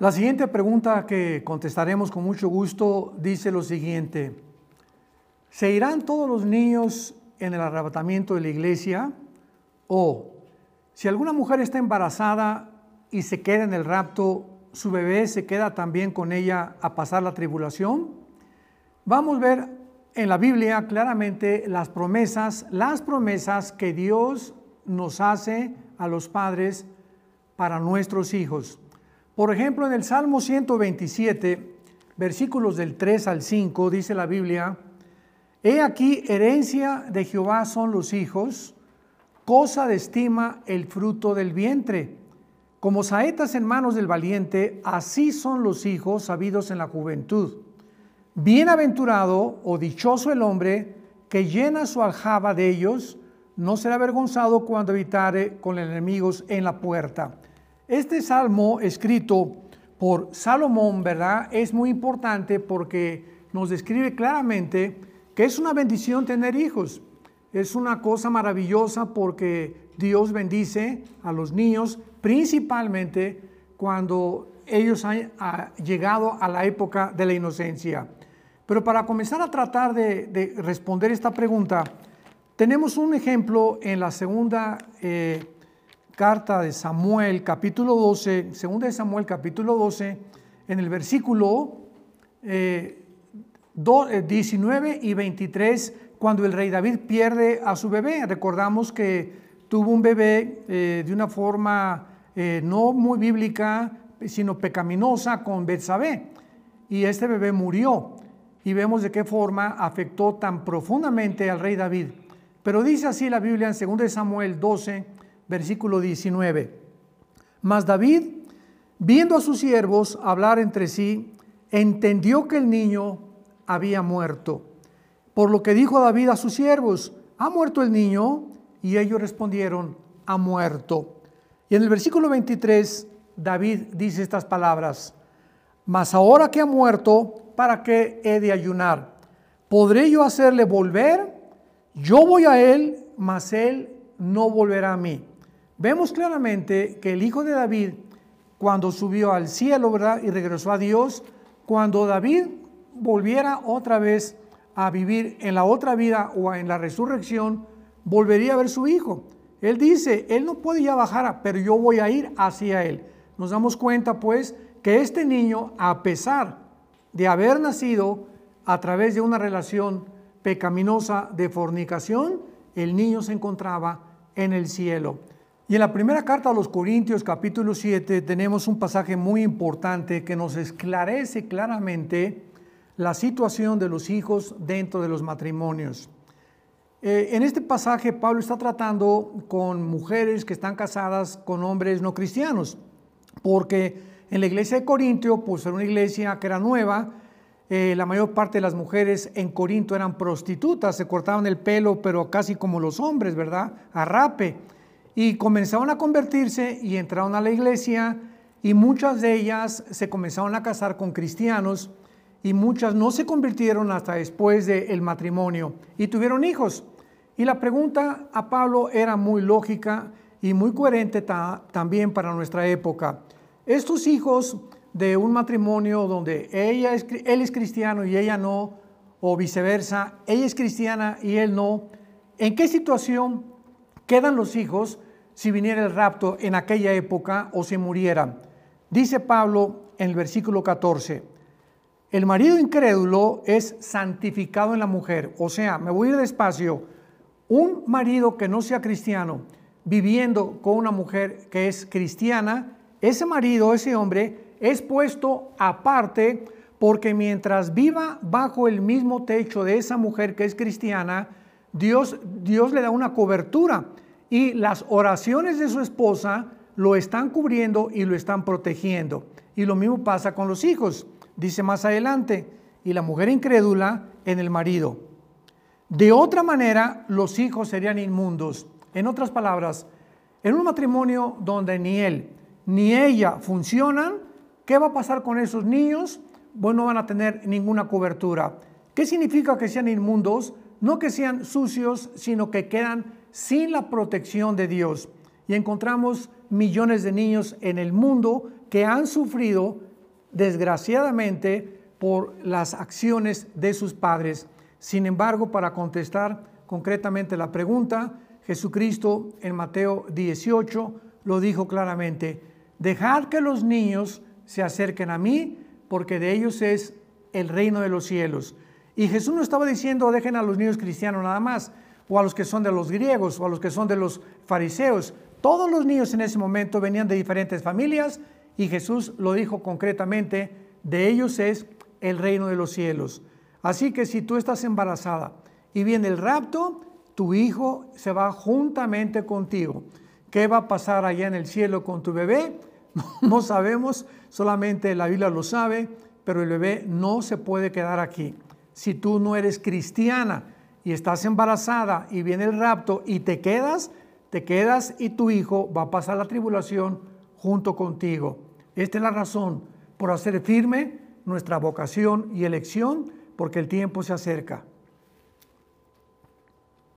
La siguiente pregunta que contestaremos con mucho gusto dice lo siguiente. ¿Se irán todos los niños en el arrebatamiento de la iglesia? O si alguna mujer está embarazada y se queda en el rapto, ¿su bebé se queda también con ella a pasar la tribulación? Vamos a ver en la Biblia claramente las promesas, las promesas que Dios nos hace a los padres para nuestros hijos. Por ejemplo, en el Salmo 127, versículos del 3 al 5, dice la Biblia, He aquí, herencia de Jehová son los hijos, cosa de estima el fruto del vientre. Como saetas en manos del valiente, así son los hijos sabidos en la juventud. Bienaventurado o dichoso el hombre que llena su aljaba de ellos, no será avergonzado cuando habitare con enemigos en la puerta. Este salmo escrito por Salomón, ¿verdad? Es muy importante porque nos describe claramente que es una bendición tener hijos. Es una cosa maravillosa porque Dios bendice a los niños, principalmente cuando ellos han llegado a la época de la inocencia. Pero para comenzar a tratar de, responder esta pregunta, tenemos un ejemplo en la segunda eh, carta de Samuel, capítulo 12, segunda de Samuel, capítulo 12, en el versículo 19 eh, y 23, cuando el rey David pierde a su bebé. Recordamos que tuvo un bebé eh, de una forma eh, no muy bíblica, sino pecaminosa con Betsabé. Y este bebé murió. Y vemos de qué forma afectó tan profundamente al rey David. Pero dice así la Biblia en 2 Samuel 12, versículo 19. Mas David, viendo a sus siervos hablar entre sí, entendió que el niño había muerto. Por lo que dijo David a sus siervos, ¿ha muerto el niño? Y ellos respondieron, ha muerto. Y en el versículo 23, David dice estas palabras, mas ahora que ha muerto, ¿para qué he de ayunar? ¿Podré yo hacerle volver? Yo voy a él, mas él no volverá a mí. Vemos claramente que el hijo de David, cuando subió al cielo, ¿verdad? Y regresó a Dios, cuando David volviera otra vez a vivir en la otra vida o en la resurrección, volvería a ver su hijo. Él dice, él no puede ya bajar, pero yo voy a ir hacia él. Nos damos cuenta pues que este niño, a pesar de haber nacido a través de una relación pecaminosa de fornicación, el niño se encontraba en el cielo. Y en la primera carta a los Corintios capítulo 7 tenemos un pasaje muy importante que nos esclarece claramente la situación de los hijos dentro de los matrimonios. Eh, en este pasaje Pablo está tratando con mujeres que están casadas con hombres no cristianos, porque en la iglesia de Corintio, pues era una iglesia que era nueva, eh, la mayor parte de las mujeres en Corinto eran prostitutas, se cortaban el pelo, pero casi como los hombres, ¿verdad? A rape y comenzaron a convertirse y entraron a la iglesia y muchas de ellas se comenzaron a casar con cristianos y muchas no se convirtieron hasta después del matrimonio y tuvieron hijos. Y la pregunta a Pablo era muy lógica y muy coherente también para nuestra época. Estos hijos de un matrimonio donde ella es, él es cristiano y ella no, o viceversa, ella es cristiana y él no, ¿en qué situación quedan los hijos si viniera el rapto en aquella época o se murieran. Dice Pablo en el versículo 14, el marido incrédulo es santificado en la mujer. O sea, me voy a ir despacio. Un marido que no sea cristiano, viviendo con una mujer que es cristiana, ese marido, ese hombre, es puesto aparte porque mientras viva bajo el mismo techo de esa mujer que es cristiana, Dios, Dios le da una cobertura y las oraciones de su esposa lo están cubriendo y lo están protegiendo. Y lo mismo pasa con los hijos. Dice más adelante, y la mujer incrédula en el marido. De otra manera, los hijos serían inmundos. En otras palabras, en un matrimonio donde ni él ni ella funcionan, ¿qué va a pasar con esos niños? Bueno, no van a tener ninguna cobertura. ¿Qué significa que sean inmundos? No que sean sucios, sino que quedan sin la protección de Dios. Y encontramos millones de niños en el mundo que han sufrido desgraciadamente por las acciones de sus padres. Sin embargo, para contestar concretamente la pregunta, Jesucristo en Mateo 18 lo dijo claramente, dejad que los niños se acerquen a mí, porque de ellos es el reino de los cielos. Y Jesús no estaba diciendo, dejen a los niños cristianos nada más, o a los que son de los griegos, o a los que son de los fariseos. Todos los niños en ese momento venían de diferentes familias y Jesús lo dijo concretamente, de ellos es el reino de los cielos. Así que si tú estás embarazada y viene el rapto, tu hijo se va juntamente contigo. ¿Qué va a pasar allá en el cielo con tu bebé? No sabemos, solamente la Biblia lo sabe, pero el bebé no se puede quedar aquí. Si tú no eres cristiana y estás embarazada y viene el rapto y te quedas, te quedas y tu hijo va a pasar la tribulación junto contigo. Esta es la razón por hacer firme nuestra vocación y elección, porque el tiempo se acerca.